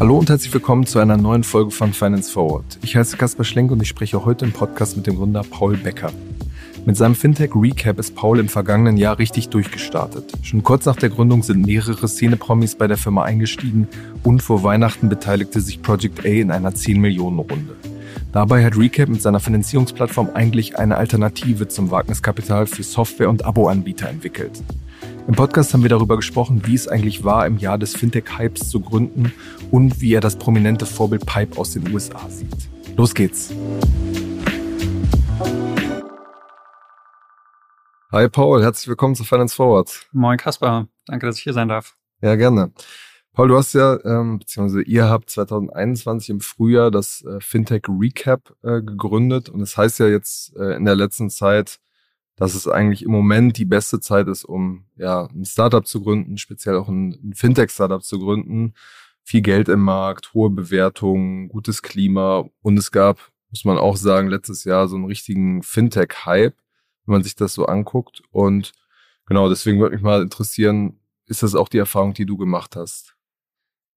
Hallo und herzlich willkommen zu einer neuen Folge von Finance Forward. Ich heiße Kaspar Schlenk und ich spreche heute im Podcast mit dem Gründer Paul Becker. Mit seinem Fintech Recap ist Paul im vergangenen Jahr richtig durchgestartet. Schon kurz nach der Gründung sind mehrere Szene-Promis bei der Firma eingestiegen und vor Weihnachten beteiligte sich Project A in einer 10 Millionen Runde. Dabei hat Recap mit seiner Finanzierungsplattform eigentlich eine Alternative zum Wagniskapital für Software- und Abo-Anbieter entwickelt. Im Podcast haben wir darüber gesprochen, wie es eigentlich war, im Jahr des Fintech-Hypes zu gründen und wie er das prominente Vorbild Pipe aus den USA sieht. Los geht's! Hi Paul, herzlich willkommen zu Finance Forward. Moin Kaspar, danke, dass ich hier sein darf. Ja, gerne. Paul, du hast ja, ähm, beziehungsweise ihr habt 2021 im Frühjahr das äh, Fintech Recap äh, gegründet und es das heißt ja jetzt äh, in der letzten Zeit, dass es eigentlich im Moment die beste Zeit ist, um ja ein Startup zu gründen, speziell auch ein, ein Fintech-Startup zu gründen. Viel Geld im Markt, hohe Bewertungen, gutes Klima und es gab, muss man auch sagen, letztes Jahr so einen richtigen Fintech-Hype, wenn man sich das so anguckt. Und genau, deswegen würde mich mal interessieren, ist das auch die Erfahrung, die du gemacht hast?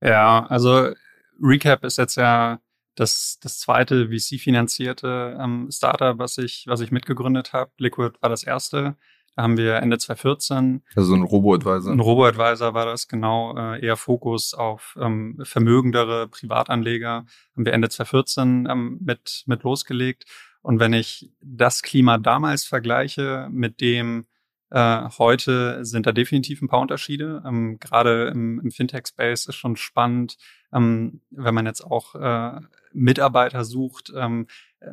Ja, also Recap ist jetzt ja das, das zweite VC-finanzierte ähm, Startup, was ich, was ich mitgegründet habe. Liquid war das erste. Da haben wir Ende 2014. Also ein Robo-Advisor. Ein Robo-Advisor war das, genau. Äh, eher Fokus auf ähm, vermögendere Privatanleger. Haben wir Ende 2014 ähm, mit, mit losgelegt. Und wenn ich das Klima damals vergleiche mit dem äh, heute sind da definitiv ein paar Unterschiede. Ähm, Gerade im, im Fintech-Space ist schon spannend, ähm, wenn man jetzt auch äh, Mitarbeiter sucht, ähm,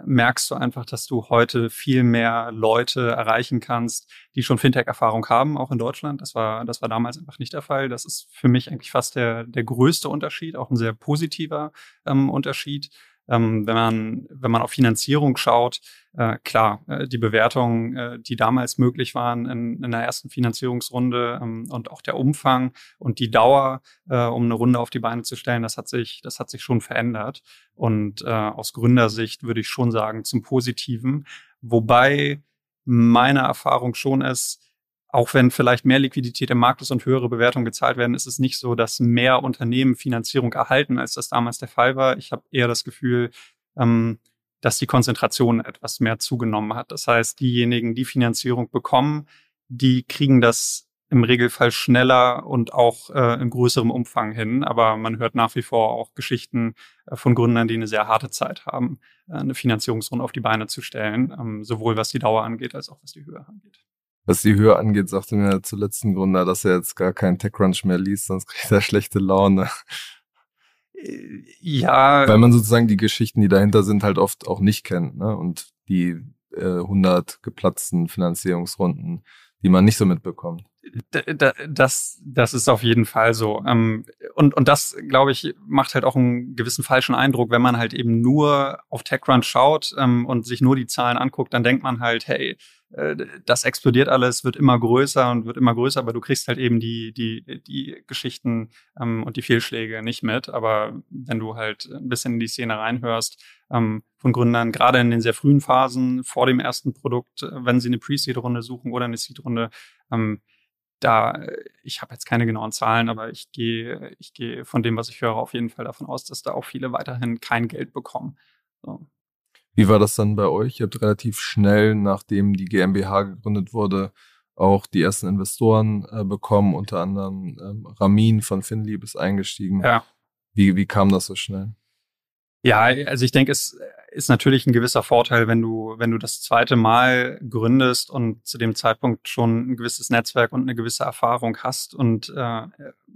merkst du einfach, dass du heute viel mehr Leute erreichen kannst, die schon Fintech-Erfahrung haben, auch in Deutschland. Das war, das war damals einfach nicht der Fall. Das ist für mich eigentlich fast der, der größte Unterschied, auch ein sehr positiver ähm, Unterschied. Ähm, wenn man wenn man auf Finanzierung schaut, äh, klar, äh, die Bewertungen, äh, die damals möglich waren in, in der ersten Finanzierungsrunde ähm, und auch der Umfang und die Dauer, äh, um eine Runde auf die Beine zu stellen, das hat sich das hat sich schon verändert. Und äh, aus Gründersicht würde ich schon sagen zum Positiven, wobei meine Erfahrung schon ist, auch wenn vielleicht mehr Liquidität im Markt ist und höhere Bewertungen gezahlt werden, ist es nicht so, dass mehr Unternehmen Finanzierung erhalten, als das damals der Fall war. Ich habe eher das Gefühl, ähm, dass die Konzentration etwas mehr zugenommen hat. Das heißt, diejenigen, die Finanzierung bekommen, die kriegen das im Regelfall schneller und auch äh, in größerem Umfang hin. Aber man hört nach wie vor auch Geschichten äh, von Gründern, die eine sehr harte Zeit haben, äh, eine Finanzierungsrunde auf die Beine zu stellen, ähm, sowohl was die Dauer angeht, als auch was die Höhe angeht was die Höhe angeht, sagte mir zuletzt ein Gründer, dass er jetzt gar keinen TechCrunch mehr liest, sonst kriegt er schlechte Laune. Äh, ja. Weil man sozusagen die Geschichten, die dahinter sind, halt oft auch nicht kennt, ne? Und die äh, 100 geplatzten Finanzierungsrunden, die man nicht so mitbekommt. Das, das ist auf jeden Fall so. Ähm, und, und das, glaube ich, macht halt auch einen gewissen falschen Eindruck, wenn man halt eben nur auf TechCrunch schaut ähm, und sich nur die Zahlen anguckt, dann denkt man halt, hey, das explodiert alles, wird immer größer und wird immer größer, aber du kriegst halt eben die, die, die Geschichten ähm, und die Fehlschläge nicht mit. Aber wenn du halt ein bisschen in die Szene reinhörst, ähm, von Gründern, gerade in den sehr frühen Phasen vor dem ersten Produkt, äh, wenn sie eine Pre-Seed-Runde suchen oder eine Seed-Runde, ähm, da, ich habe jetzt keine genauen Zahlen, aber ich gehe, ich gehe von dem, was ich höre, auf jeden Fall davon aus, dass da auch viele weiterhin kein Geld bekommen. So. Wie war das dann bei euch? Ihr habt relativ schnell, nachdem die GmbH gegründet wurde, auch die ersten Investoren äh, bekommen, unter anderem ähm, Ramin von Finlieb ist eingestiegen. Ja. Wie, wie kam das so schnell? Ja, also ich denke, es ist natürlich ein gewisser Vorteil, wenn du, wenn du das zweite Mal gründest und zu dem Zeitpunkt schon ein gewisses Netzwerk und eine gewisse Erfahrung hast. Und äh,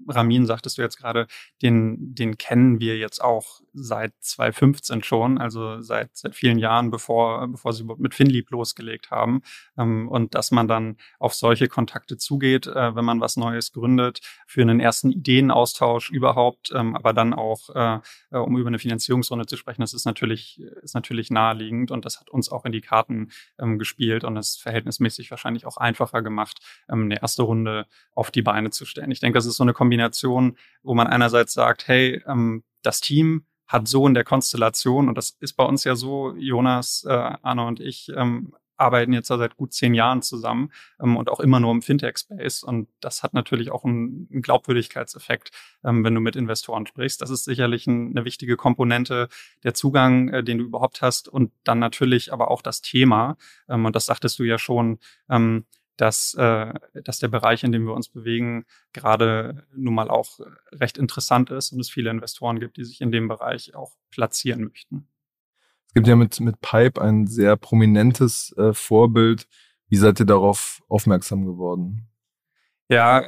Ramin, sagtest du jetzt gerade, den, den kennen wir jetzt auch seit 2015 schon, also seit, seit vielen Jahren, bevor, bevor sie mit Finlieb losgelegt haben. Ähm, und dass man dann auf solche Kontakte zugeht, äh, wenn man was Neues gründet, für einen ersten Ideenaustausch überhaupt, ähm, aber dann auch, äh, um über eine Finanzierungsrunde zu sprechen, das ist natürlich, ist natürlich naheliegend und das hat uns auch in die Karten ähm, gespielt und es verhältnismäßig wahrscheinlich auch einfacher gemacht, ähm, eine erste Runde auf die Beine zu stellen. Ich denke, das ist so eine Kombination, wo man einerseits sagt, hey, ähm, das Team hat so in der Konstellation, und das ist bei uns ja so, Jonas, äh, Anna und ich, ähm, arbeiten jetzt seit gut zehn Jahren zusammen ähm, und auch immer nur im Fintech-Space. Und das hat natürlich auch einen, einen Glaubwürdigkeitseffekt, ähm, wenn du mit Investoren sprichst. Das ist sicherlich ein, eine wichtige Komponente, der Zugang, äh, den du überhaupt hast und dann natürlich aber auch das Thema. Ähm, und das sagtest du ja schon, ähm, dass, äh, dass der Bereich, in dem wir uns bewegen, gerade nun mal auch recht interessant ist und es viele Investoren gibt, die sich in dem Bereich auch platzieren möchten. Es gibt ja mit, mit Pipe ein sehr prominentes äh, Vorbild. Wie seid ihr darauf aufmerksam geworden? Ja,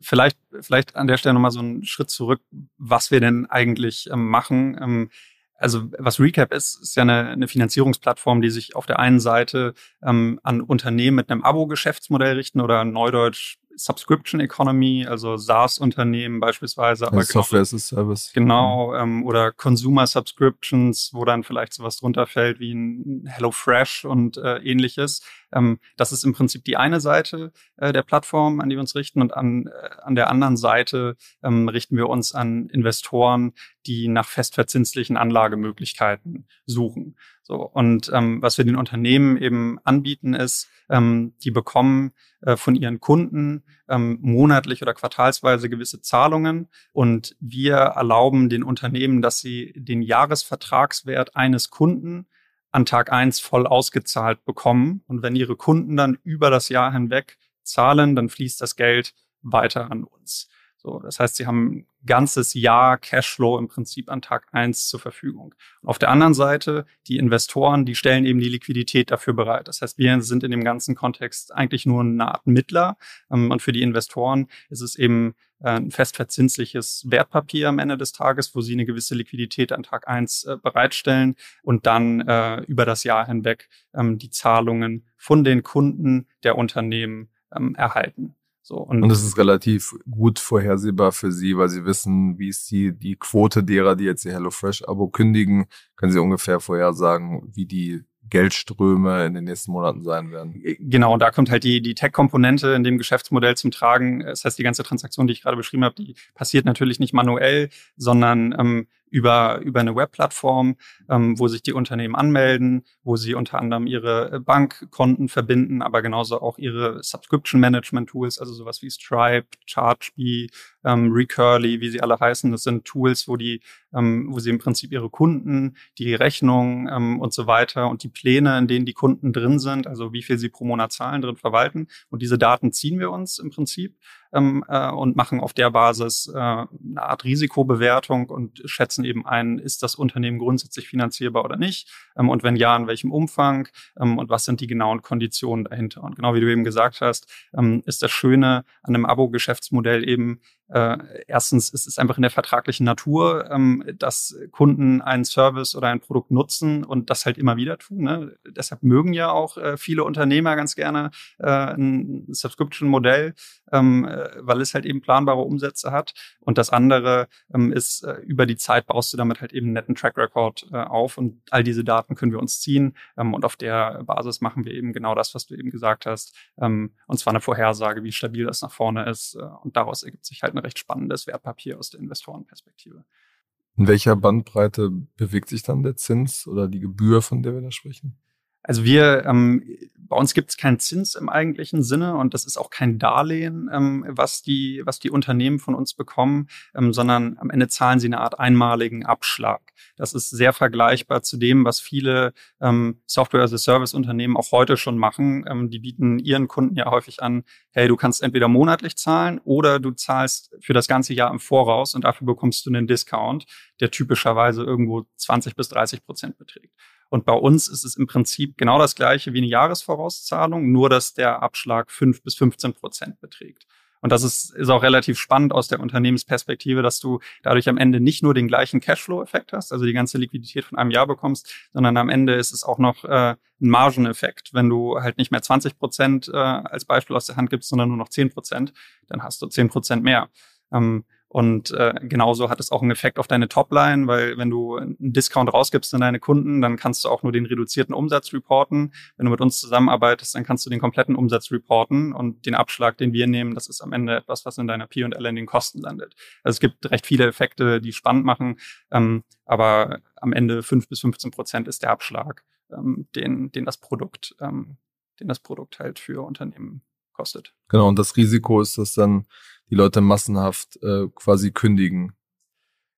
vielleicht, vielleicht an der Stelle nochmal so einen Schritt zurück, was wir denn eigentlich ähm, machen. Ähm, also was Recap ist, ist ja eine, eine Finanzierungsplattform, die sich auf der einen Seite ähm, an Unternehmen mit einem Abo-Geschäftsmodell richten oder neudeutsch Subscription Economy, also SaaS-Unternehmen beispielsweise. Aber also Software as a Service. Genau, ähm, oder Consumer Subscriptions, wo dann vielleicht sowas drunter fällt wie ein HelloFresh und äh, ähnliches. Ähm, das ist im Prinzip die eine Seite äh, der Plattform, an die wir uns richten. Und an, äh, an der anderen Seite ähm, richten wir uns an Investoren, die nach festverzinslichen Anlagemöglichkeiten suchen. So, und ähm, was wir den Unternehmen eben anbieten, ist, ähm, die bekommen äh, von ihren Kunden ähm, monatlich oder quartalsweise gewisse Zahlungen und wir erlauben den Unternehmen, dass sie den Jahresvertragswert eines Kunden an Tag eins voll ausgezahlt bekommen. Und wenn ihre Kunden dann über das Jahr hinweg zahlen, dann fließt das Geld weiter an uns. So, das heißt, sie haben ganzes Jahr Cashflow im Prinzip an Tag eins zur Verfügung. Und auf der anderen Seite, die Investoren, die stellen eben die Liquidität dafür bereit. Das heißt, wir sind in dem ganzen Kontext eigentlich nur eine Art Mittler. Ähm, und für die Investoren ist es eben äh, ein festverzinsliches Wertpapier am Ende des Tages, wo sie eine gewisse Liquidität an Tag eins äh, bereitstellen und dann äh, über das Jahr hinweg ähm, die Zahlungen von den Kunden der Unternehmen ähm, erhalten. So, und, und es ist relativ gut vorhersehbar für Sie, weil Sie wissen, wie ist die, die Quote derer, die jetzt ihr HelloFresh-Abo kündigen, können Sie ungefähr vorhersagen, wie die Geldströme in den nächsten Monaten sein werden. Genau, da kommt halt die, die Tech-Komponente in dem Geschäftsmodell zum Tragen. Das heißt, die ganze Transaktion, die ich gerade beschrieben habe, die passiert natürlich nicht manuell, sondern ähm, über, über eine Webplattform, ähm, wo sich die Unternehmen anmelden, wo sie unter anderem ihre äh, Bankkonten verbinden, aber genauso auch ihre Subscription Management Tools, also sowas wie Stripe, ChargeBee, ähm, Recurly, wie sie alle heißen. Das sind Tools, wo die, ähm, wo sie im Prinzip ihre Kunden, die Rechnung ähm, und so weiter und die Pläne, in denen die Kunden drin sind, also wie viel sie pro Monat zahlen, drin verwalten. Und diese Daten ziehen wir uns im Prinzip ähm, äh, und machen auf der Basis äh, eine Art Risikobewertung und schätzen eben ein, ist das Unternehmen grundsätzlich finanzierbar oder nicht? Ähm, und wenn ja, in welchem Umfang? Ähm, und was sind die genauen Konditionen dahinter? Und genau wie du eben gesagt hast, ähm, ist das Schöne an einem Abo-Geschäftsmodell eben, äh, erstens ist es einfach in der vertraglichen Natur, ähm, dass Kunden einen Service oder ein Produkt nutzen und das halt immer wieder tun. Ne? Deshalb mögen ja auch äh, viele Unternehmer ganz gerne äh, ein Subscription-Modell, ähm, äh, weil es halt eben planbare Umsätze hat. Und das andere ähm, ist, äh, über die Zeit baust du damit halt eben einen netten Track Record äh, auf und all diese Daten können wir uns ziehen ähm, und auf der Basis machen wir eben genau das, was du eben gesagt hast. Ähm, und zwar eine Vorhersage, wie stabil das nach vorne ist. Und daraus ergibt sich halt eine recht spannendes Wertpapier aus der Investorenperspektive. In welcher Bandbreite bewegt sich dann der Zins oder die Gebühr, von der wir da sprechen? Also wir, ähm, bei uns gibt es keinen Zins im eigentlichen Sinne und das ist auch kein Darlehen, ähm, was die, was die Unternehmen von uns bekommen, ähm, sondern am Ende zahlen sie eine Art einmaligen Abschlag. Das ist sehr vergleichbar zu dem, was viele ähm, Software-as-a-Service-Unternehmen auch heute schon machen. Ähm, die bieten ihren Kunden ja häufig an, hey, du kannst entweder monatlich zahlen oder du zahlst für das ganze Jahr im Voraus und dafür bekommst du einen Discount, der typischerweise irgendwo 20 bis 30 Prozent beträgt. Und bei uns ist es im Prinzip genau das gleiche wie eine Jahresvorauszahlung, nur dass der Abschlag fünf bis 15 Prozent beträgt. Und das ist, ist auch relativ spannend aus der Unternehmensperspektive, dass du dadurch am Ende nicht nur den gleichen Cashflow-Effekt hast, also die ganze Liquidität von einem Jahr bekommst, sondern am Ende ist es auch noch äh, ein Margeneffekt. Wenn du halt nicht mehr 20 Prozent äh, als Beispiel aus der Hand gibst, sondern nur noch 10 Prozent, dann hast du 10 Prozent mehr. Ähm, und äh, genauso hat es auch einen Effekt auf deine Topline, weil wenn du einen Discount rausgibst an deine Kunden, dann kannst du auch nur den reduzierten Umsatz reporten. Wenn du mit uns zusammenarbeitest, dann kannst du den kompletten Umsatz reporten und den Abschlag, den wir nehmen, das ist am Ende etwas, was in deiner P&L in den Kosten landet. Also es gibt recht viele Effekte, die spannend machen, ähm, aber am Ende fünf bis 15 Prozent ist der Abschlag ähm, den, den das Produkt, ähm, den das Produkt halt für Unternehmen kostet. Genau, und das Risiko ist, dass dann die Leute massenhaft äh, quasi kündigen.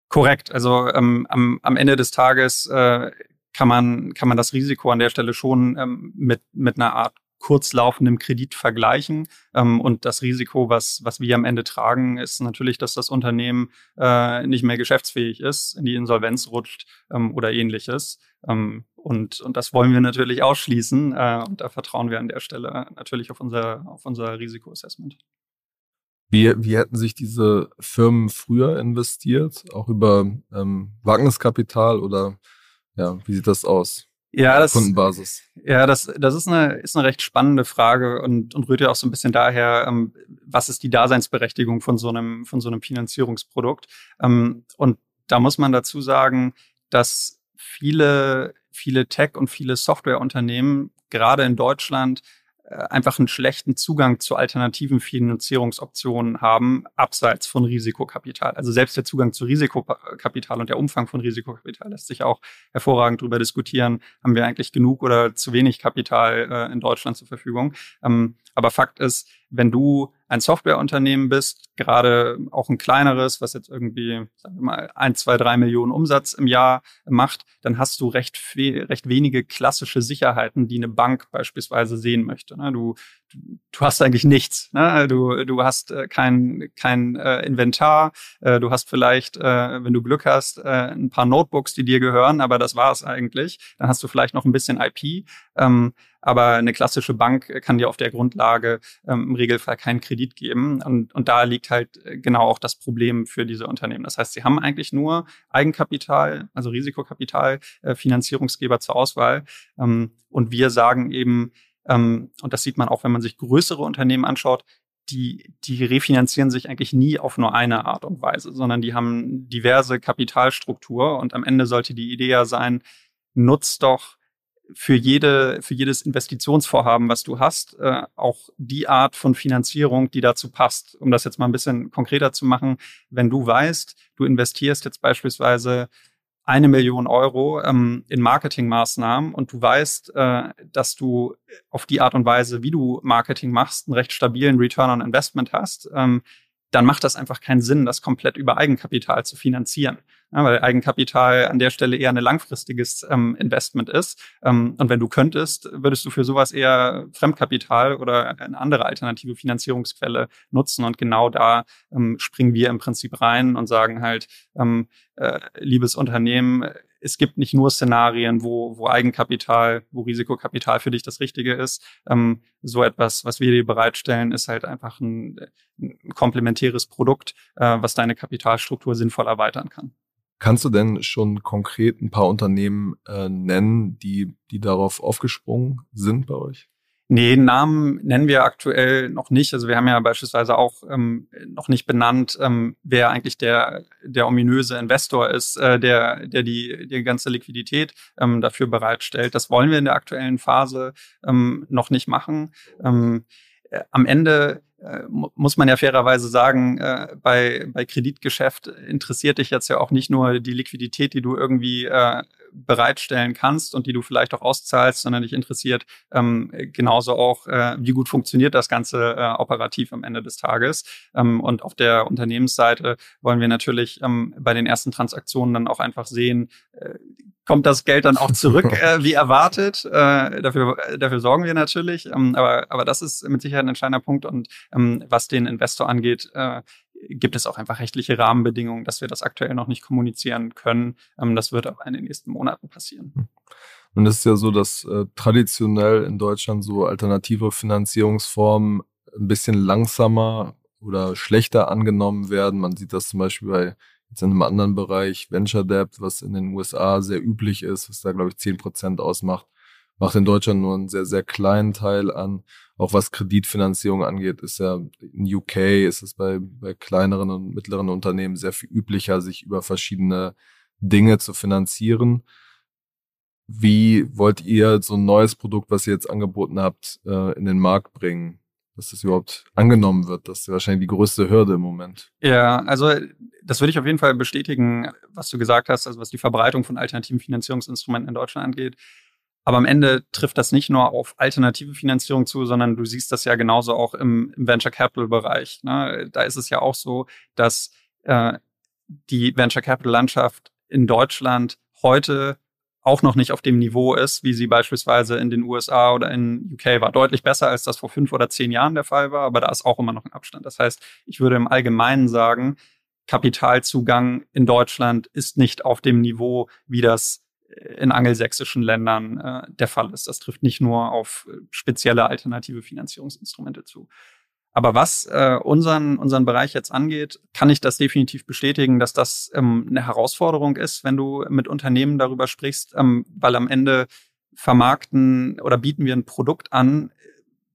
Korrekt. Also ähm, am, am Ende des Tages äh, kann man kann man das Risiko an der Stelle schon ähm, mit mit einer Art kurzlaufendem Kredit vergleichen. Ähm, und das Risiko, was, was wir am Ende tragen, ist natürlich, dass das Unternehmen äh, nicht mehr geschäftsfähig ist, in die Insolvenz rutscht ähm, oder ähnliches. Ähm, und, und das wollen wir natürlich ausschließen. Äh, und da vertrauen wir an der Stelle natürlich auf unser, auf unser Risikoassessment. Wie, wie hätten sich diese Firmen früher investiert? Auch über ähm, Wagniskapital oder ja, wie sieht das aus? Ja, das, Kundenbasis. Ja, das, das ist eine, ist eine recht spannende Frage und, und rührt ja auch so ein bisschen daher, ähm, was ist die Daseinsberechtigung von so einem, von so einem Finanzierungsprodukt? Ähm, und da muss man dazu sagen, dass viele, viele Tech- und viele Softwareunternehmen gerade in Deutschland einfach einen schlechten Zugang zu alternativen Finanzierungsoptionen haben, abseits von Risikokapital. Also selbst der Zugang zu Risikokapital und der Umfang von Risikokapital lässt sich auch hervorragend darüber diskutieren, haben wir eigentlich genug oder zu wenig Kapital äh, in Deutschland zur Verfügung. Ähm, aber Fakt ist, wenn du ein Softwareunternehmen bist, gerade auch ein kleineres, was jetzt irgendwie, sagen wir mal, ein, zwei, drei Millionen Umsatz im Jahr macht, dann hast du recht, recht wenige klassische Sicherheiten, die eine Bank beispielsweise sehen möchte. Ne? Du, du hast eigentlich nichts. Ne? Du, du hast äh, kein, kein äh, Inventar. Äh, du hast vielleicht, wenn du Glück hast, ein paar Notebooks, die dir gehören, aber das war es eigentlich. Dann hast du vielleicht noch ein bisschen IP. Ähm, aber eine klassische Bank kann dir auf der Grundlage ähm, im Regelfall keinen Kredit geben. Und, und da liegt halt äh, genau auch das Problem für diese Unternehmen. Das heißt, sie haben eigentlich nur Eigenkapital, also Risikokapital, äh, Finanzierungsgeber zur Auswahl. Ähm, und wir sagen eben, ähm, und das sieht man auch, wenn man sich größere Unternehmen anschaut, die, die refinanzieren sich eigentlich nie auf nur eine Art und Weise, sondern die haben diverse Kapitalstruktur und am Ende sollte die Idee ja sein, nutzt doch für jede, für jedes Investitionsvorhaben, was du hast, äh, auch die Art von Finanzierung, die dazu passt. Um das jetzt mal ein bisschen konkreter zu machen, wenn du weißt, du investierst jetzt beispielsweise eine Million Euro ähm, in Marketingmaßnahmen und du weißt, äh, dass du auf die Art und Weise, wie du Marketing machst, einen recht stabilen Return on Investment hast, ähm, dann macht das einfach keinen Sinn, das komplett über Eigenkapital zu finanzieren. Ja, weil Eigenkapital an der Stelle eher ein langfristiges ähm, Investment ist. Ähm, und wenn du könntest, würdest du für sowas eher Fremdkapital oder eine andere alternative Finanzierungsquelle nutzen. Und genau da ähm, springen wir im Prinzip rein und sagen halt, ähm, äh, liebes Unternehmen, es gibt nicht nur Szenarien, wo, wo Eigenkapital, wo Risikokapital für dich das Richtige ist. Ähm, so etwas, was wir dir bereitstellen, ist halt einfach ein, ein komplementäres Produkt, äh, was deine Kapitalstruktur sinnvoll erweitern kann. Kannst du denn schon konkret ein paar Unternehmen äh, nennen, die, die darauf aufgesprungen sind bei euch? Nee, Namen nennen wir aktuell noch nicht. Also wir haben ja beispielsweise auch ähm, noch nicht benannt, ähm, wer eigentlich der, der ominöse Investor ist, äh, der, der die, die ganze Liquidität ähm, dafür bereitstellt. Das wollen wir in der aktuellen Phase ähm, noch nicht machen. Ähm, äh, am Ende äh, muss man ja fairerweise sagen, äh, bei, bei Kreditgeschäft interessiert dich jetzt ja auch nicht nur die Liquidität, die du irgendwie äh, bereitstellen kannst und die du vielleicht auch auszahlst, sondern dich interessiert ähm, genauso auch, äh, wie gut funktioniert das Ganze äh, operativ am Ende des Tages. Ähm, und auf der Unternehmensseite wollen wir natürlich ähm, bei den ersten Transaktionen dann auch einfach sehen, äh, kommt das Geld dann auch zurück, äh, wie erwartet. Äh, dafür, dafür sorgen wir natürlich. Ähm, aber, aber das ist mit Sicherheit ein entscheidender Punkt. Und ähm, was den Investor angeht, äh, gibt es auch einfach rechtliche Rahmenbedingungen, dass wir das aktuell noch nicht kommunizieren können. Ähm, das wird aber in den nächsten Monaten passieren. Hm. Und es ist ja so, dass äh, traditionell in Deutschland so alternative Finanzierungsformen ein bisschen langsamer oder schlechter angenommen werden. Man sieht das zum Beispiel bei Jetzt in einem anderen Bereich, Venture Debt, was in den USA sehr üblich ist, was da, glaube ich, zehn Prozent ausmacht, macht in Deutschland nur einen sehr, sehr kleinen Teil an. Auch was Kreditfinanzierung angeht, ist ja in UK ist es bei, bei kleineren und mittleren Unternehmen sehr viel üblicher, sich über verschiedene Dinge zu finanzieren. Wie wollt ihr so ein neues Produkt, was ihr jetzt angeboten habt, äh, in den Markt bringen? dass das überhaupt angenommen wird. Das ist wahrscheinlich die größte Hürde im Moment. Ja, also das würde ich auf jeden Fall bestätigen, was du gesagt hast, also was die Verbreitung von alternativen Finanzierungsinstrumenten in Deutschland angeht. Aber am Ende trifft das nicht nur auf alternative Finanzierung zu, sondern du siehst das ja genauso auch im, im Venture Capital Bereich. Ne? Da ist es ja auch so, dass äh, die Venture Capital Landschaft in Deutschland heute auch noch nicht auf dem Niveau ist, wie sie beispielsweise in den USA oder in UK war. Deutlich besser, als das vor fünf oder zehn Jahren der Fall war, aber da ist auch immer noch ein Abstand. Das heißt, ich würde im Allgemeinen sagen, Kapitalzugang in Deutschland ist nicht auf dem Niveau, wie das in angelsächsischen Ländern äh, der Fall ist. Das trifft nicht nur auf äh, spezielle alternative Finanzierungsinstrumente zu. Aber was äh, unseren, unseren Bereich jetzt angeht, kann ich das definitiv bestätigen, dass das ähm, eine Herausforderung ist, wenn du mit Unternehmen darüber sprichst, ähm, weil am Ende vermarkten oder bieten wir ein Produkt an,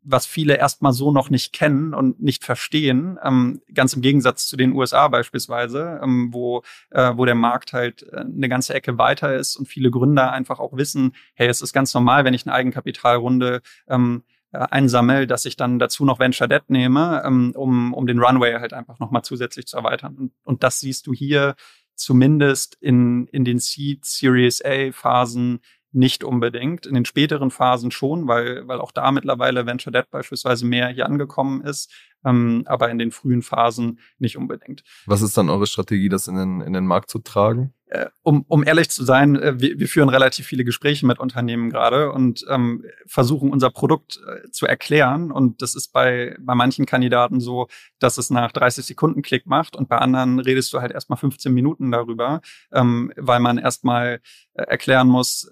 was viele erstmal so noch nicht kennen und nicht verstehen, ähm, ganz im Gegensatz zu den USA beispielsweise, ähm, wo, äh, wo der Markt halt äh, eine ganze Ecke weiter ist und viele Gründer einfach auch wissen, hey, es ist ganz normal, wenn ich eine Eigenkapitalrunde ähm, äh, einsammel, dass ich dann dazu noch Venture Debt nehme, ähm, um, um den Runway halt einfach nochmal zusätzlich zu erweitern. Und, und das siehst du hier zumindest in, in den Seed Series A Phasen nicht unbedingt. In den späteren Phasen schon, weil, weil auch da mittlerweile Venture Debt beispielsweise mehr hier angekommen ist, ähm, aber in den frühen Phasen nicht unbedingt. Was ist dann eure Strategie, das in den, in den Markt zu tragen? Äh, um, um ehrlich zu sein, äh, wir, wir führen relativ viele Gespräche mit Unternehmen gerade und ähm, versuchen unser Produkt äh, zu erklären. Und das ist bei, bei manchen Kandidaten so, dass es nach 30 Sekunden Klick macht und bei anderen redest du halt erstmal 15 Minuten darüber, ähm, weil man erstmal erklären muss,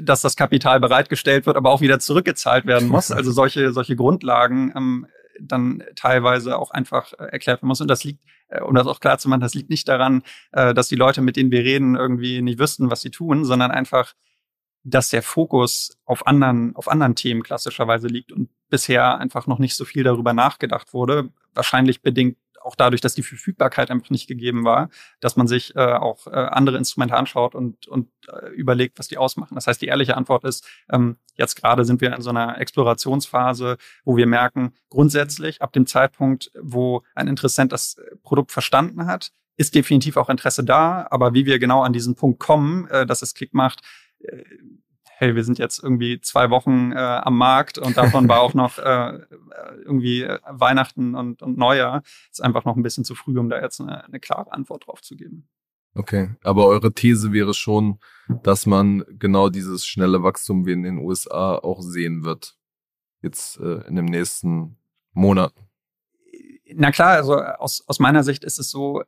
dass das Kapital bereitgestellt wird, aber auch wieder zurückgezahlt werden muss. Also solche, solche Grundlagen ähm, dann teilweise auch einfach äh, erklärt werden muss. Und das liegt, äh, um das auch klar zu machen, das liegt nicht daran, äh, dass die Leute, mit denen wir reden, irgendwie nicht wüssten, was sie tun, sondern einfach, dass der Fokus auf anderen, auf anderen Themen klassischerweise liegt und bisher einfach noch nicht so viel darüber nachgedacht wurde. Wahrscheinlich bedingt auch dadurch, dass die Verfügbarkeit einfach nicht gegeben war, dass man sich äh, auch äh, andere Instrumente anschaut und, und äh, überlegt, was die ausmachen. Das heißt, die ehrliche Antwort ist, ähm, jetzt gerade sind wir in so einer Explorationsphase, wo wir merken, grundsätzlich ab dem Zeitpunkt, wo ein Interessent das Produkt verstanden hat, ist definitiv auch Interesse da, aber wie wir genau an diesen Punkt kommen, äh, dass es Klick macht, äh, hey, wir sind jetzt irgendwie zwei Wochen äh, am Markt und davon war auch noch äh, irgendwie Weihnachten und, und Neujahr. Ist einfach noch ein bisschen zu früh, um da jetzt eine, eine klare Antwort drauf zu geben. Okay, aber eure These wäre schon, dass man genau dieses schnelle Wachstum wie in den USA auch sehen wird. Jetzt äh, in den nächsten Monaten. Na klar, also aus, aus meiner Sicht ist es so,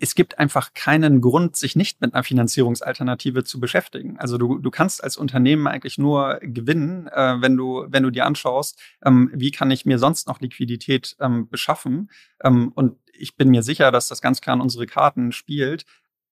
es gibt einfach keinen Grund, sich nicht mit einer Finanzierungsalternative zu beschäftigen. Also du, du kannst als Unternehmen eigentlich nur gewinnen, äh, wenn du, wenn du dir anschaust, ähm, wie kann ich mir sonst noch Liquidität ähm, beschaffen. Ähm, und ich bin mir sicher, dass das ganz klar in unsere Karten spielt.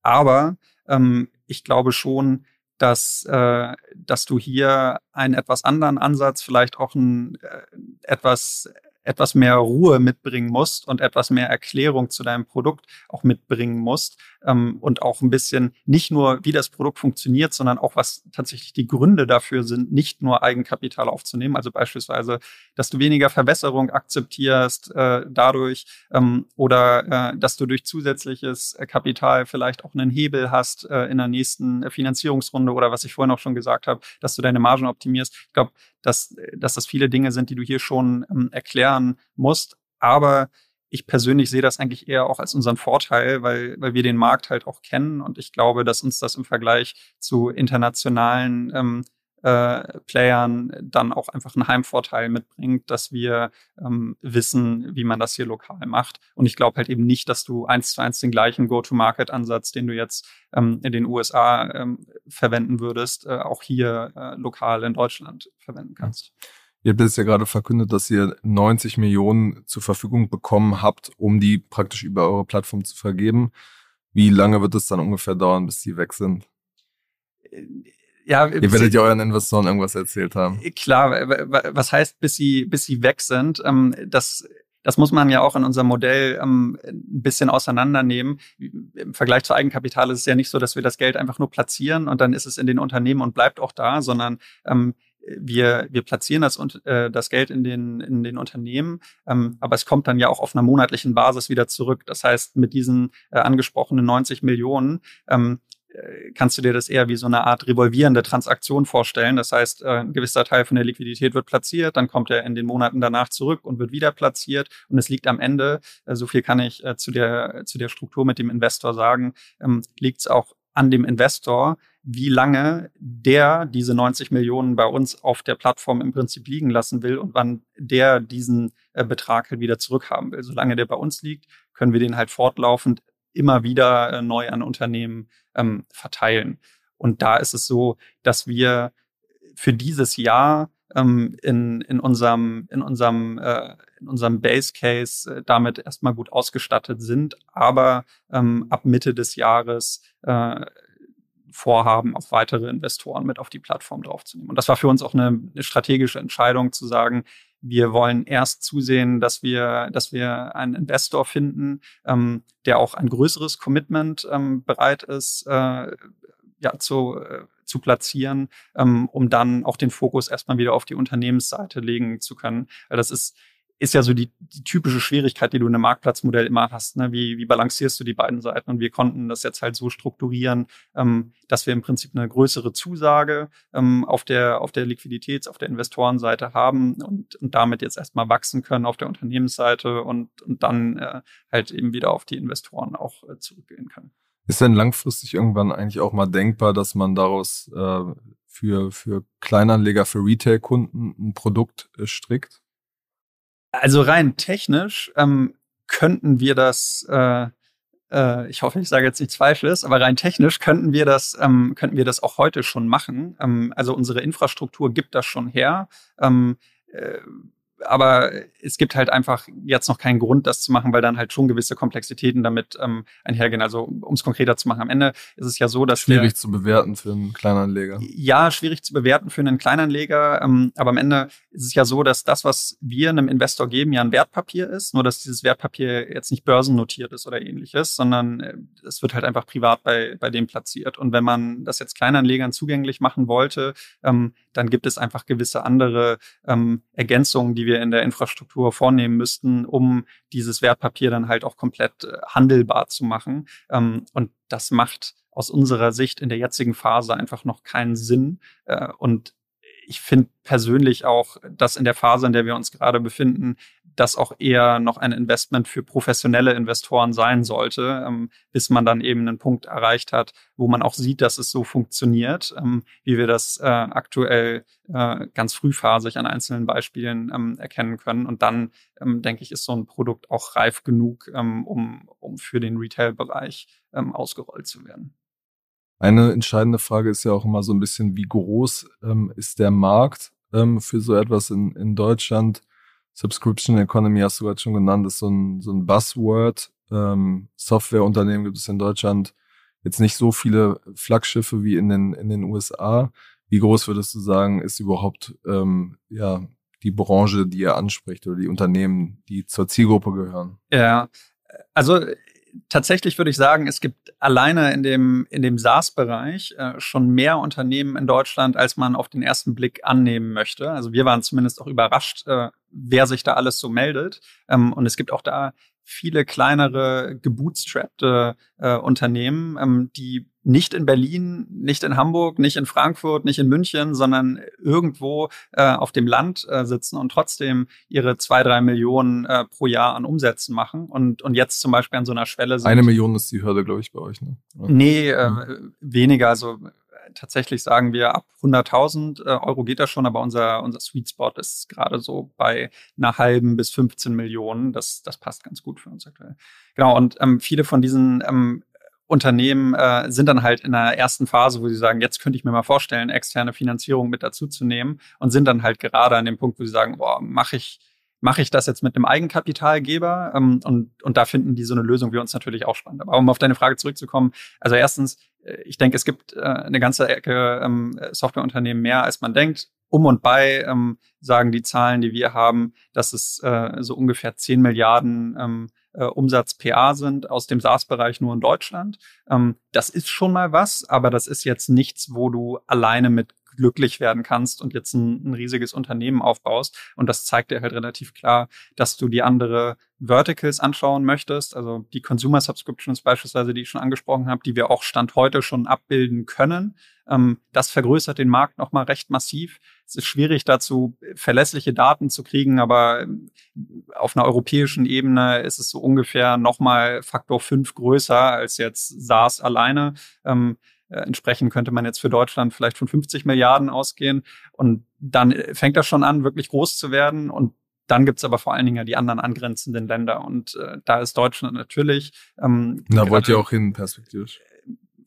Aber ähm, ich glaube schon, dass, äh, dass du hier einen etwas anderen Ansatz, vielleicht auch ein äh, etwas etwas mehr Ruhe mitbringen musst und etwas mehr Erklärung zu deinem Produkt auch mitbringen musst ähm, und auch ein bisschen nicht nur, wie das Produkt funktioniert, sondern auch, was tatsächlich die Gründe dafür sind, nicht nur Eigenkapital aufzunehmen. Also beispielsweise, dass du weniger Verwässerung akzeptierst äh, dadurch ähm, oder äh, dass du durch zusätzliches äh, Kapital vielleicht auch einen Hebel hast äh, in der nächsten Finanzierungsrunde oder was ich vorhin auch schon gesagt habe, dass du deine Margen optimierst. Ich glaube, dass, dass das viele Dinge sind, die du hier schon ähm, erklären musst. Aber ich persönlich sehe das eigentlich eher auch als unseren Vorteil, weil, weil wir den Markt halt auch kennen und ich glaube, dass uns das im Vergleich zu internationalen ähm, äh, Playern dann auch einfach einen Heimvorteil mitbringt, dass wir ähm, wissen, wie man das hier lokal macht. Und ich glaube halt eben nicht, dass du eins zu eins den gleichen Go-to-Market-Ansatz, den du jetzt ähm, in den USA ähm, verwenden würdest, äh, auch hier äh, lokal in Deutschland verwenden kannst. Ihr habt jetzt ja gerade verkündet, dass ihr 90 Millionen zur Verfügung bekommen habt, um die praktisch über eure Plattform zu vergeben. Wie lange wird es dann ungefähr dauern, bis die weg sind? Äh, ja, Ihr werdet ja euren Investoren irgendwas erzählt haben. Klar, was heißt, bis sie, bis sie weg sind? Ähm, das, das muss man ja auch in unserem Modell ähm, ein bisschen auseinandernehmen. Im Vergleich zu Eigenkapital ist es ja nicht so, dass wir das Geld einfach nur platzieren und dann ist es in den Unternehmen und bleibt auch da, sondern ähm, wir, wir platzieren das, äh, das Geld in den, in den Unternehmen, ähm, aber es kommt dann ja auch auf einer monatlichen Basis wieder zurück. Das heißt, mit diesen äh, angesprochenen 90 Millionen ähm, äh, kannst du dir das eher wie so eine Art revolvierende Transaktion vorstellen. Das heißt, äh, ein gewisser Teil von der Liquidität wird platziert, dann kommt er in den Monaten danach zurück und wird wieder platziert. Und es liegt am Ende, äh, so viel kann ich zu der, zu der Struktur mit dem Investor sagen, ähm, liegt es auch an dem Investor, wie lange der diese 90 Millionen bei uns auf der Plattform im Prinzip liegen lassen will und wann der diesen Betrag halt wieder zurückhaben will. Solange der bei uns liegt, können wir den halt fortlaufend immer wieder äh, neu an Unternehmen ähm, verteilen. Und da ist es so, dass wir für dieses Jahr ähm, in, in unserem, in unserem, äh, in unserem Base Case äh, damit erstmal gut ausgestattet sind, aber ähm, ab Mitte des Jahres äh, vorhaben, auch weitere Investoren mit auf die Plattform draufzunehmen. Und das war für uns auch eine, eine strategische Entscheidung zu sagen, wir wollen erst zusehen, dass wir, dass wir einen Investor finden, ähm, der auch ein größeres Commitment ähm, bereit ist, äh, ja, zu, äh, zu platzieren, ähm, um dann auch den Fokus erstmal wieder auf die Unternehmensseite legen zu können. Das ist ist ja so die, die typische Schwierigkeit, die du in einem Marktplatzmodell immer hast. Ne? Wie, wie balancierst du die beiden Seiten? Und wir konnten das jetzt halt so strukturieren, ähm, dass wir im Prinzip eine größere Zusage ähm, auf der auf der Liquiditäts-, auf der Investorenseite haben und, und damit jetzt erstmal wachsen können auf der Unternehmensseite und, und dann äh, halt eben wieder auf die Investoren auch äh, zurückgehen können. Ist denn langfristig irgendwann eigentlich auch mal denkbar, dass man daraus äh, für, für Kleinanleger, für Retail-Kunden ein Produkt äh, strickt? Also rein technisch ähm, könnten wir das, äh, äh, ich hoffe, ich sage jetzt nichts Falsches, aber rein technisch könnten wir das, ähm, könnten wir das auch heute schon machen. Ähm, also unsere Infrastruktur gibt das schon her. Ähm, äh, aber es gibt halt einfach jetzt noch keinen Grund, das zu machen, weil dann halt schon gewisse Komplexitäten damit ähm, einhergehen. Also um es konkreter zu machen, am Ende ist es ja so, dass schwierig wir, zu bewerten für einen Kleinanleger. Ja, schwierig zu bewerten für einen Kleinanleger. Ähm, aber am Ende ist es ja so, dass das, was wir einem Investor geben, ja ein Wertpapier ist. Nur dass dieses Wertpapier jetzt nicht börsennotiert ist oder ähnliches, sondern äh, es wird halt einfach privat bei bei dem platziert. Und wenn man das jetzt Kleinanlegern zugänglich machen wollte, ähm, dann gibt es einfach gewisse andere ähm, Ergänzungen, die wir in der Infrastruktur vornehmen müssten, um dieses Wertpapier dann halt auch komplett äh, handelbar zu machen. Ähm, und das macht aus unserer Sicht in der jetzigen Phase einfach noch keinen Sinn. Äh, und ich finde persönlich auch, dass in der Phase, in der wir uns gerade befinden, das auch eher noch ein Investment für professionelle Investoren sein sollte, ähm, bis man dann eben einen Punkt erreicht hat, wo man auch sieht, dass es so funktioniert, ähm, wie wir das äh, aktuell äh, ganz frühphasig an einzelnen Beispielen ähm, erkennen können. Und dann, denke ich, ist so ein Produkt auch reif genug, um, um für den Retail-Bereich ausgerollt zu werden. Eine entscheidende Frage ist ja auch immer so ein bisschen, wie groß ähm, ist der Markt ähm, für so etwas in, in Deutschland? Subscription Economy hast du gerade schon genannt, ist so ein, so ein Buzzword. Ähm, Softwareunternehmen gibt es in Deutschland jetzt nicht so viele Flaggschiffe wie in den, in den USA. Wie groß würdest du sagen, ist überhaupt ähm, ja, die Branche, die ihr anspricht oder die Unternehmen, die zur Zielgruppe gehören? Ja, also tatsächlich würde ich sagen, es gibt alleine in dem, in dem SaaS-Bereich äh, schon mehr Unternehmen in Deutschland, als man auf den ersten Blick annehmen möchte. Also wir waren zumindest auch überrascht, äh, wer sich da alles so meldet. Ähm, und es gibt auch da viele kleinere gebootstrappte äh, Unternehmen, ähm, die nicht in Berlin, nicht in Hamburg, nicht in Frankfurt, nicht in München, sondern irgendwo äh, auf dem Land äh, sitzen und trotzdem ihre zwei, drei Millionen äh, pro Jahr an Umsätzen machen und, und jetzt zum Beispiel an so einer Schwelle sind. Eine Million ist die Hürde, glaube ich, bei euch, ne? Ja. Nee, äh, weniger. Also tatsächlich sagen wir, ab 100.000 äh, Euro geht das schon, aber unser, unser Sweet Spot ist gerade so bei einer halben bis 15 Millionen. Das, das passt ganz gut für uns aktuell. Genau, und ähm, viele von diesen ähm, Unternehmen äh, sind dann halt in der ersten Phase, wo sie sagen, jetzt könnte ich mir mal vorstellen, externe Finanzierung mit dazu zu nehmen und sind dann halt gerade an dem Punkt, wo sie sagen, boah, mache ich mache ich das jetzt mit einem Eigenkapitalgeber? Ähm, und, und da finden die so eine Lösung wie uns natürlich auch spannend. Aber um auf deine Frage zurückzukommen, also erstens, äh, ich denke, es gibt äh, eine ganze Ecke ähm, Softwareunternehmen mehr, als man denkt. Um und bei ähm, sagen die Zahlen, die wir haben, dass es äh, so ungefähr 10 Milliarden ähm, äh, Umsatz PA sind aus dem SaaS-Bereich nur in Deutschland. Ähm, das ist schon mal was, aber das ist jetzt nichts, wo du alleine mit glücklich werden kannst und jetzt ein, ein riesiges Unternehmen aufbaust. Und das zeigt dir halt relativ klar, dass du die andere Verticals anschauen möchtest, also die Consumer Subscriptions beispielsweise, die ich schon angesprochen habe, die wir auch Stand heute schon abbilden können. Ähm, das vergrößert den Markt nochmal recht massiv. Es ist schwierig dazu, verlässliche Daten zu kriegen, aber ähm, auf einer europäischen Ebene ist es so ungefähr nochmal Faktor fünf größer als jetzt SaaS alleine. Äh, entsprechend könnte man jetzt für Deutschland vielleicht von 50 Milliarden ausgehen. Und dann fängt das schon an, wirklich groß zu werden. Und dann gibt's aber vor allen Dingen ja die anderen angrenzenden Länder. Und äh, da ist Deutschland natürlich. Ähm, da wollt ihr auch hin, perspektivisch.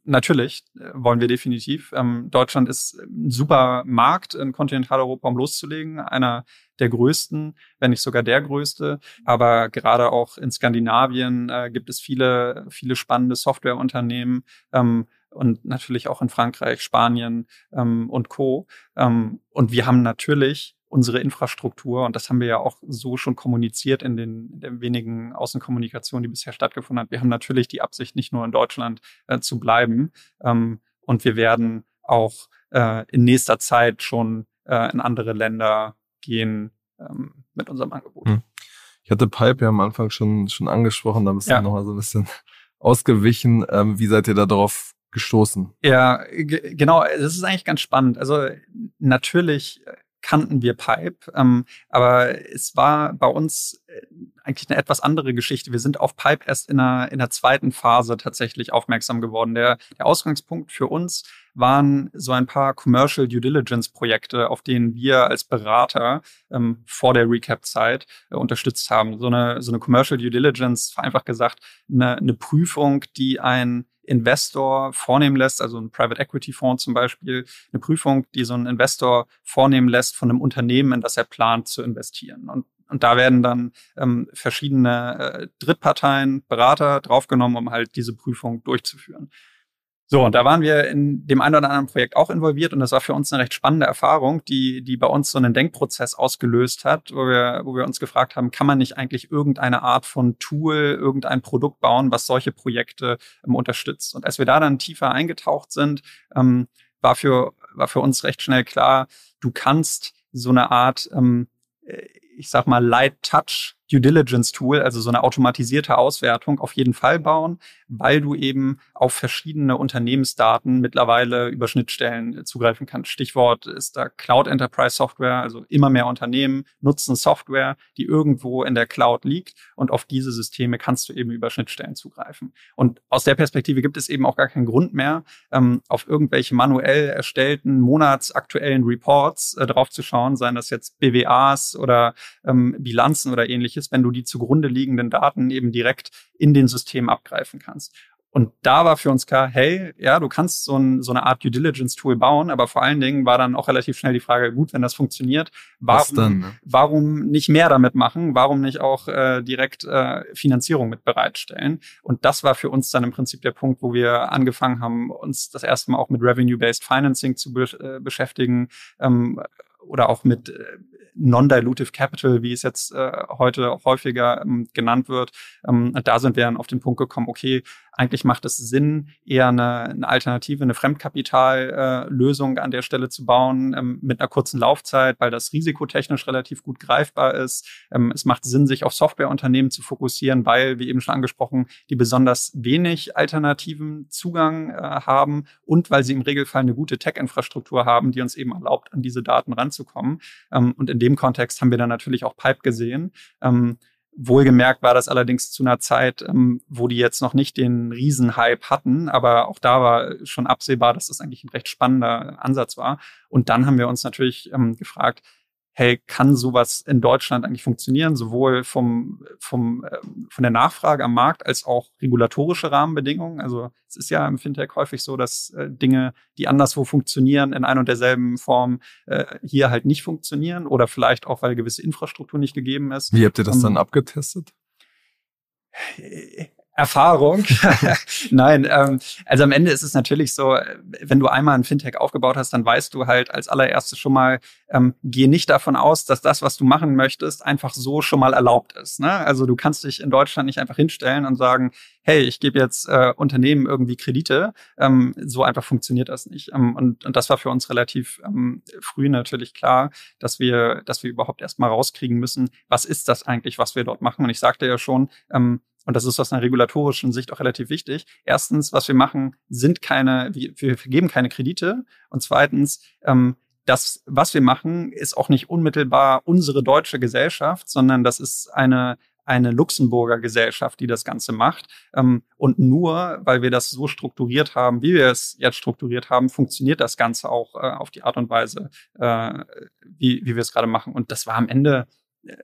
Natürlich äh, wollen wir definitiv. Ähm, Deutschland ist ein super Markt in Kontinentaleuropa, um loszulegen. Einer der größten, wenn nicht sogar der größte. Aber gerade auch in Skandinavien äh, gibt es viele, viele spannende Softwareunternehmen. Ähm, und natürlich auch in Frankreich, Spanien ähm, und Co. Ähm, und wir haben natürlich unsere Infrastruktur, und das haben wir ja auch so schon kommuniziert in den, in den wenigen Außenkommunikationen, die bisher stattgefunden hat. Wir haben natürlich die Absicht, nicht nur in Deutschland äh, zu bleiben. Ähm, und wir werden auch äh, in nächster Zeit schon äh, in andere Länder gehen ähm, mit unserem Angebot. Hm. Ich hatte Pipe ja am Anfang schon, schon angesprochen, da bist du ja. noch mal so ein bisschen ausgewichen. Ähm, wie seid ihr da drauf gestoßen? Ja, genau. Das ist eigentlich ganz spannend. Also natürlich kannten wir Pipe, ähm, aber es war bei uns äh, eigentlich eine etwas andere Geschichte. Wir sind auf Pipe erst in der, in der zweiten Phase tatsächlich aufmerksam geworden. Der, der Ausgangspunkt für uns waren so ein paar Commercial Due Diligence Projekte, auf denen wir als Berater ähm, vor der Recap-Zeit äh, unterstützt haben. So eine, so eine Commercial Due Diligence, vereinfacht gesagt, eine, eine Prüfung, die ein Investor vornehmen lässt, also ein Private Equity Fonds zum Beispiel, eine Prüfung, die so ein Investor vornehmen lässt von einem Unternehmen, in das er plant zu investieren. Und und da werden dann ähm, verschiedene äh, Drittparteien, Berater draufgenommen, um halt diese Prüfung durchzuführen. So, und da waren wir in dem einen oder anderen Projekt auch involviert und das war für uns eine recht spannende Erfahrung, die, die bei uns so einen Denkprozess ausgelöst hat, wo wir, wo wir uns gefragt haben, kann man nicht eigentlich irgendeine Art von Tool, irgendein Produkt bauen, was solche Projekte ähm, unterstützt? Und als wir da dann tiefer eingetaucht sind, ähm, war für, war für uns recht schnell klar, du kannst so eine Art, ähm, äh, ich sag mal, Light Touch Due Diligence Tool, also so eine automatisierte Auswertung auf jeden Fall bauen, weil du eben auf verschiedene Unternehmensdaten mittlerweile über Schnittstellen zugreifen kannst. Stichwort ist da Cloud Enterprise Software, also immer mehr Unternehmen nutzen Software, die irgendwo in der Cloud liegt und auf diese Systeme kannst du eben über Schnittstellen zugreifen. Und aus der Perspektive gibt es eben auch gar keinen Grund mehr, ähm, auf irgendwelche manuell erstellten monatsaktuellen Reports äh, drauf zu schauen, seien das jetzt BWAs oder ähm, Bilanzen oder ähnliches wenn du die zugrunde liegenden Daten eben direkt in den Systemen abgreifen kannst. Und da war für uns klar, hey, ja, du kannst so, ein, so eine Art Due Diligence Tool bauen, aber vor allen Dingen war dann auch relativ schnell die Frage, gut, wenn das funktioniert, warum, dann, ne? warum nicht mehr damit machen? Warum nicht auch äh, direkt äh, Finanzierung mit bereitstellen? Und das war für uns dann im Prinzip der Punkt, wo wir angefangen haben, uns das erste Mal auch mit Revenue-Based Financing zu be äh, beschäftigen ähm, oder auch mit äh, Non-Dilutive Capital, wie es jetzt äh, heute häufiger ähm, genannt wird. Ähm, da sind wir dann auf den Punkt gekommen, okay, eigentlich macht es Sinn, eher eine, eine Alternative, eine Fremdkapitallösung äh, an der Stelle zu bauen ähm, mit einer kurzen Laufzeit, weil das risikotechnisch relativ gut greifbar ist. Ähm, es macht Sinn, sich auf Softwareunternehmen zu fokussieren, weil, wie eben schon angesprochen, die besonders wenig alternativen Zugang äh, haben und weil sie im Regelfall eine gute Tech-Infrastruktur haben, die uns eben erlaubt, an diese Daten ranzukommen. Ähm, und in dem Kontext haben wir dann natürlich auch Pipe gesehen. Ähm, Wohlgemerkt war das allerdings zu einer Zeit, ähm, wo die jetzt noch nicht den Riesenhype hatten, aber auch da war schon absehbar, dass das eigentlich ein recht spannender Ansatz war. Und dann haben wir uns natürlich ähm, gefragt, hey, kann sowas in Deutschland eigentlich funktionieren, sowohl vom, vom, äh, von der Nachfrage am Markt als auch regulatorische Rahmenbedingungen. Also es ist ja im Fintech häufig so, dass äh, Dinge, die anderswo funktionieren, in ein und derselben Form äh, hier halt nicht funktionieren oder vielleicht auch, weil gewisse Infrastruktur nicht gegeben ist. Wie habt ihr das um, dann abgetestet? Erfahrung. Nein, ähm, also am Ende ist es natürlich so, wenn du einmal ein Fintech aufgebaut hast, dann weißt du halt als allererstes schon mal, ähm, geh nicht davon aus, dass das, was du machen möchtest, einfach so schon mal erlaubt ist. Ne? Also du kannst dich in Deutschland nicht einfach hinstellen und sagen, hey, ich gebe jetzt äh, Unternehmen irgendwie Kredite. Ähm, so einfach funktioniert das nicht. Ähm, und, und das war für uns relativ ähm, früh natürlich klar, dass wir, dass wir überhaupt erstmal rauskriegen müssen, was ist das eigentlich, was wir dort machen. Und ich sagte ja schon, ähm, und das ist aus einer regulatorischen Sicht auch relativ wichtig. Erstens, was wir machen, sind keine, wir vergeben keine Kredite. Und zweitens, ähm, das, was wir machen, ist auch nicht unmittelbar unsere deutsche Gesellschaft, sondern das ist eine, eine Luxemburger Gesellschaft, die das Ganze macht. Ähm, und nur weil wir das so strukturiert haben, wie wir es jetzt strukturiert haben, funktioniert das Ganze auch äh, auf die Art und Weise, äh, wie, wie wir es gerade machen. Und das war am Ende äh,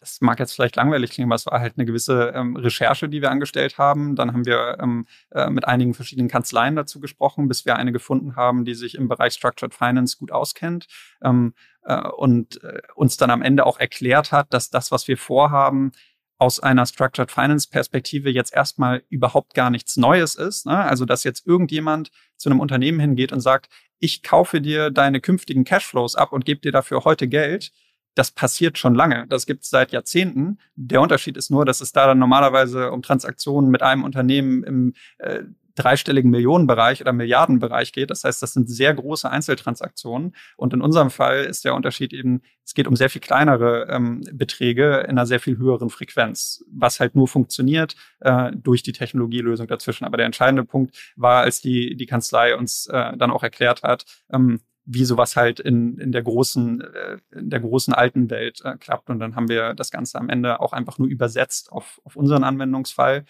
das mag jetzt vielleicht langweilig klingen, aber es war halt eine gewisse ähm, Recherche, die wir angestellt haben. Dann haben wir ähm, äh, mit einigen verschiedenen Kanzleien dazu gesprochen, bis wir eine gefunden haben, die sich im Bereich Structured Finance gut auskennt ähm, äh, und äh, uns dann am Ende auch erklärt hat, dass das, was wir vorhaben, aus einer Structured Finance Perspektive jetzt erstmal überhaupt gar nichts Neues ist. Ne? Also, dass jetzt irgendjemand zu einem Unternehmen hingeht und sagt, ich kaufe dir deine künftigen Cashflows ab und gebe dir dafür heute Geld das passiert schon lange. Das gibt es seit Jahrzehnten. Der Unterschied ist nur, dass es da dann normalerweise um Transaktionen mit einem Unternehmen im äh, dreistelligen Millionenbereich oder Milliardenbereich geht. Das heißt, das sind sehr große Einzeltransaktionen. Und in unserem Fall ist der Unterschied eben, es geht um sehr viel kleinere ähm, Beträge in einer sehr viel höheren Frequenz, was halt nur funktioniert äh, durch die Technologielösung dazwischen. Aber der entscheidende Punkt war, als die, die Kanzlei uns äh, dann auch erklärt hat, ähm, wie sowas halt in, in der großen, äh, in der großen alten Welt äh, klappt. Und dann haben wir das Ganze am Ende auch einfach nur übersetzt auf, auf unseren Anwendungsfall.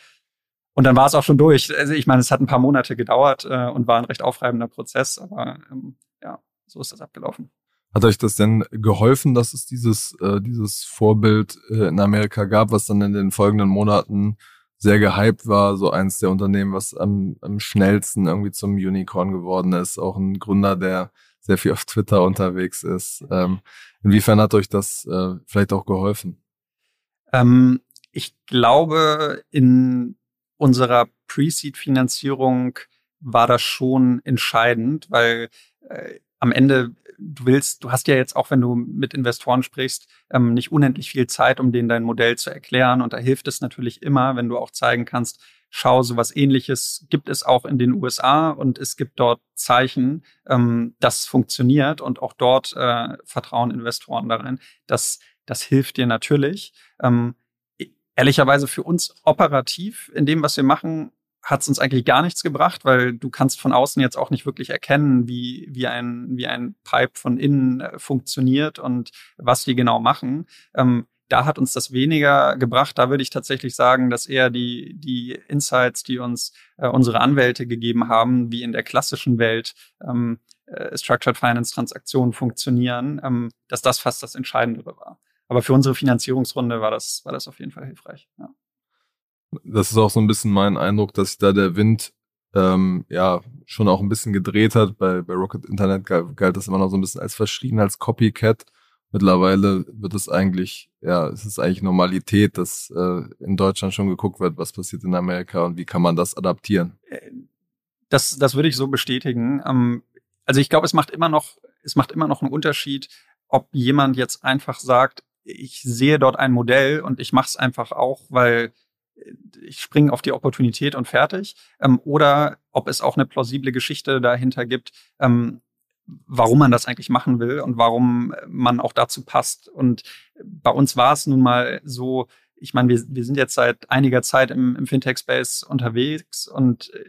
Und dann war es auch schon durch. Also ich meine, es hat ein paar Monate gedauert äh, und war ein recht aufreibender Prozess, aber ähm, ja, so ist das abgelaufen. Hat euch das denn geholfen, dass es dieses, äh, dieses Vorbild äh, in Amerika gab, was dann in den folgenden Monaten sehr gehypt war, so eins der Unternehmen, was am, am schnellsten irgendwie zum Unicorn geworden ist, auch ein Gründer, der sehr viel auf Twitter unterwegs ist. Ähm, inwiefern hat euch das äh, vielleicht auch geholfen? Ähm, ich glaube, in unserer Pre-Seed-Finanzierung war das schon entscheidend, weil äh, am Ende du willst, du hast ja jetzt auch, wenn du mit Investoren sprichst, ähm, nicht unendlich viel Zeit, um denen dein Modell zu erklären. Und da hilft es natürlich immer, wenn du auch zeigen kannst, schau, sowas ähnliches gibt es auch in den USA und es gibt dort Zeichen, ähm, das funktioniert und auch dort äh, vertrauen Investoren darin. Das, das hilft dir natürlich. Ähm, ehrlicherweise für uns operativ in dem, was wir machen, hat es uns eigentlich gar nichts gebracht, weil du kannst von außen jetzt auch nicht wirklich erkennen, wie, wie, ein, wie ein Pipe von innen äh, funktioniert und was die genau machen. Ähm, da hat uns das weniger gebracht. Da würde ich tatsächlich sagen, dass eher die, die Insights, die uns äh, unsere Anwälte gegeben haben, wie in der klassischen Welt ähm, äh, Structured Finance Transaktionen funktionieren, ähm, dass das fast das Entscheidendere war. Aber für unsere Finanzierungsrunde war das, war das auf jeden Fall hilfreich. Ja. Das ist auch so ein bisschen mein Eindruck, dass da der Wind ähm, ja schon auch ein bisschen gedreht hat. Bei, bei Rocket Internet galt, galt das immer noch so ein bisschen als verschrien, als Copycat. Mittlerweile wird es eigentlich, ja, es ist eigentlich Normalität, dass äh, in Deutschland schon geguckt wird, was passiert in Amerika und wie kann man das adaptieren. Das, das würde ich so bestätigen. Ähm, also ich glaube, es macht immer noch, es macht immer noch einen Unterschied, ob jemand jetzt einfach sagt, ich sehe dort ein Modell und ich mache es einfach auch, weil ich springe auf die Opportunität und fertig. Ähm, oder ob es auch eine plausible Geschichte dahinter gibt, ähm, warum man das eigentlich machen will und warum man auch dazu passt. Und bei uns war es nun mal so, ich meine, wir, wir sind jetzt seit einiger Zeit im, im Fintech-Space unterwegs und äh,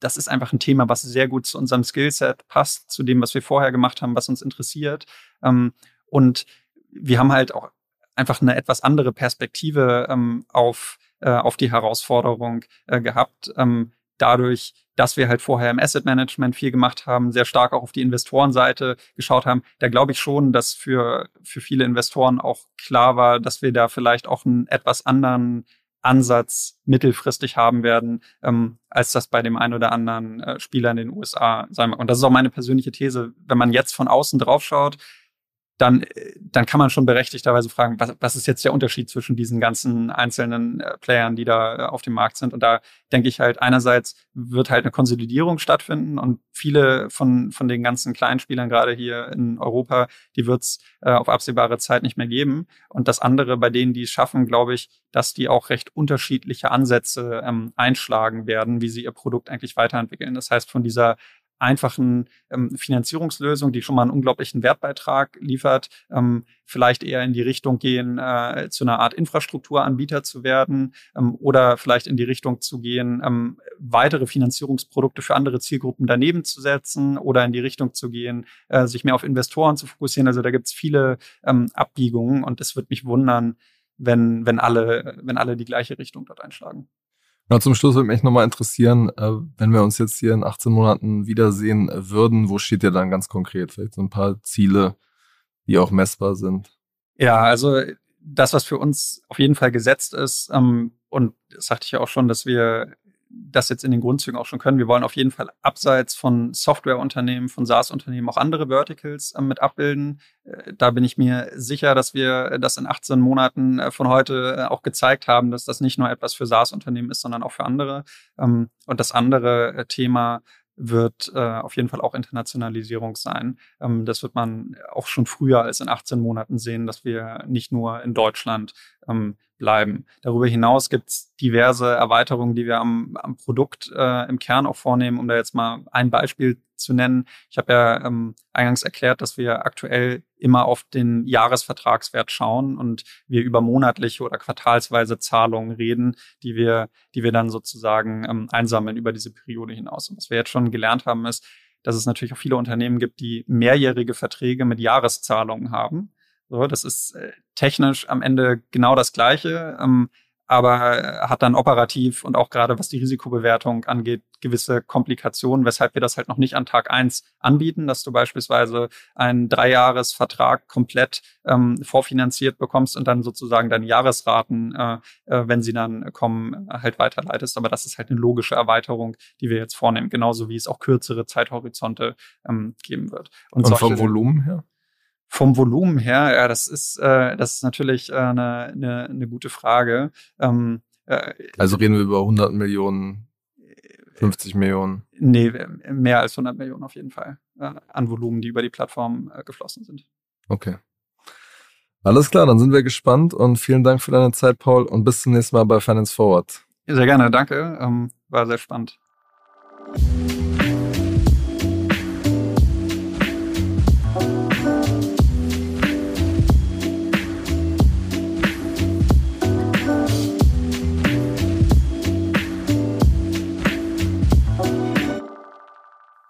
das ist einfach ein Thema, was sehr gut zu unserem Skillset passt, zu dem, was wir vorher gemacht haben, was uns interessiert. Ähm, und wir haben halt auch einfach eine etwas andere Perspektive ähm, auf, äh, auf die Herausforderung äh, gehabt. Ähm, dadurch, dass wir halt vorher im Asset Management viel gemacht haben, sehr stark auch auf die Investorenseite geschaut haben, da glaube ich schon, dass für, für viele Investoren auch klar war, dass wir da vielleicht auch einen etwas anderen Ansatz mittelfristig haben werden, ähm, als das bei dem einen oder anderen äh, Spieler in den USA sein mag. Und das ist auch meine persönliche These. Wenn man jetzt von außen drauf schaut, dann, dann kann man schon berechtigterweise fragen, was, was ist jetzt der Unterschied zwischen diesen ganzen einzelnen äh, Playern, die da äh, auf dem Markt sind. Und da denke ich halt, einerseits wird halt eine Konsolidierung stattfinden und viele von, von den ganzen kleinen Spielern gerade hier in Europa, die wird es äh, auf absehbare Zeit nicht mehr geben. Und das andere, bei denen, die es schaffen, glaube ich, dass die auch recht unterschiedliche Ansätze ähm, einschlagen werden, wie sie ihr Produkt eigentlich weiterentwickeln. Das heißt, von dieser einfachen ähm, Finanzierungslösung, die schon mal einen unglaublichen Wertbeitrag liefert, ähm, vielleicht eher in die Richtung gehen, äh, zu einer Art Infrastrukturanbieter zu werden ähm, oder vielleicht in die Richtung zu gehen, ähm, weitere Finanzierungsprodukte für andere Zielgruppen daneben zu setzen oder in die Richtung zu gehen, äh, sich mehr auf Investoren zu fokussieren. Also da gibt es viele ähm, Abbiegungen und es wird mich wundern, wenn, wenn alle, wenn alle die gleiche Richtung dort einschlagen. Genau, zum Schluss würde mich nochmal interessieren, äh, wenn wir uns jetzt hier in 18 Monaten wiedersehen würden, wo steht ihr dann ganz konkret? Vielleicht so ein paar Ziele, die auch messbar sind. Ja, also das, was für uns auf jeden Fall gesetzt ist, ähm, und das sagte ich ja auch schon, dass wir das jetzt in den Grundzügen auch schon können. Wir wollen auf jeden Fall abseits von Softwareunternehmen, von SaaS-Unternehmen auch andere Verticals äh, mit abbilden. Äh, da bin ich mir sicher, dass wir das in 18 Monaten äh, von heute äh, auch gezeigt haben, dass das nicht nur etwas für SaaS-Unternehmen ist, sondern auch für andere. Ähm, und das andere äh, Thema wird äh, auf jeden Fall auch Internationalisierung sein. Ähm, das wird man auch schon früher als in 18 Monaten sehen, dass wir nicht nur in Deutschland ähm, bleiben. Darüber hinaus gibt es diverse Erweiterungen, die wir am, am Produkt äh, im Kern auch vornehmen, um da jetzt mal ein Beispiel zu nennen. Ich habe ja ähm, eingangs erklärt, dass wir aktuell immer auf den Jahresvertragswert schauen und wir über monatliche oder quartalsweise Zahlungen reden, die wir, die wir dann sozusagen ähm, einsammeln über diese Periode hinaus. Und was wir jetzt schon gelernt haben, ist, dass es natürlich auch viele Unternehmen gibt, die mehrjährige Verträge mit Jahreszahlungen haben. So, das ist äh, technisch am Ende genau das Gleiche, ähm, aber hat dann operativ und auch gerade was die Risikobewertung angeht, gewisse Komplikationen, weshalb wir das halt noch nicht an Tag eins anbieten, dass du beispielsweise einen Dreijahresvertrag komplett ähm, vorfinanziert bekommst und dann sozusagen deine Jahresraten, äh, äh, wenn sie dann kommen, halt weiterleitest. Aber das ist halt eine logische Erweiterung, die wir jetzt vornehmen, genauso wie es auch kürzere Zeithorizonte ähm, geben wird. Und, und vom Volumen her? Vom Volumen her, ja, das ist, äh, das ist natürlich äh, eine, eine, eine gute Frage. Ähm, äh, also reden wir über 100 Millionen, 50 Millionen? Nee, mehr als 100 Millionen auf jeden Fall äh, an Volumen, die über die Plattform äh, geflossen sind. Okay. Alles klar, dann sind wir gespannt und vielen Dank für deine Zeit, Paul, und bis zum nächsten Mal bei Finance Forward. Sehr gerne, danke. Ähm, war sehr spannend.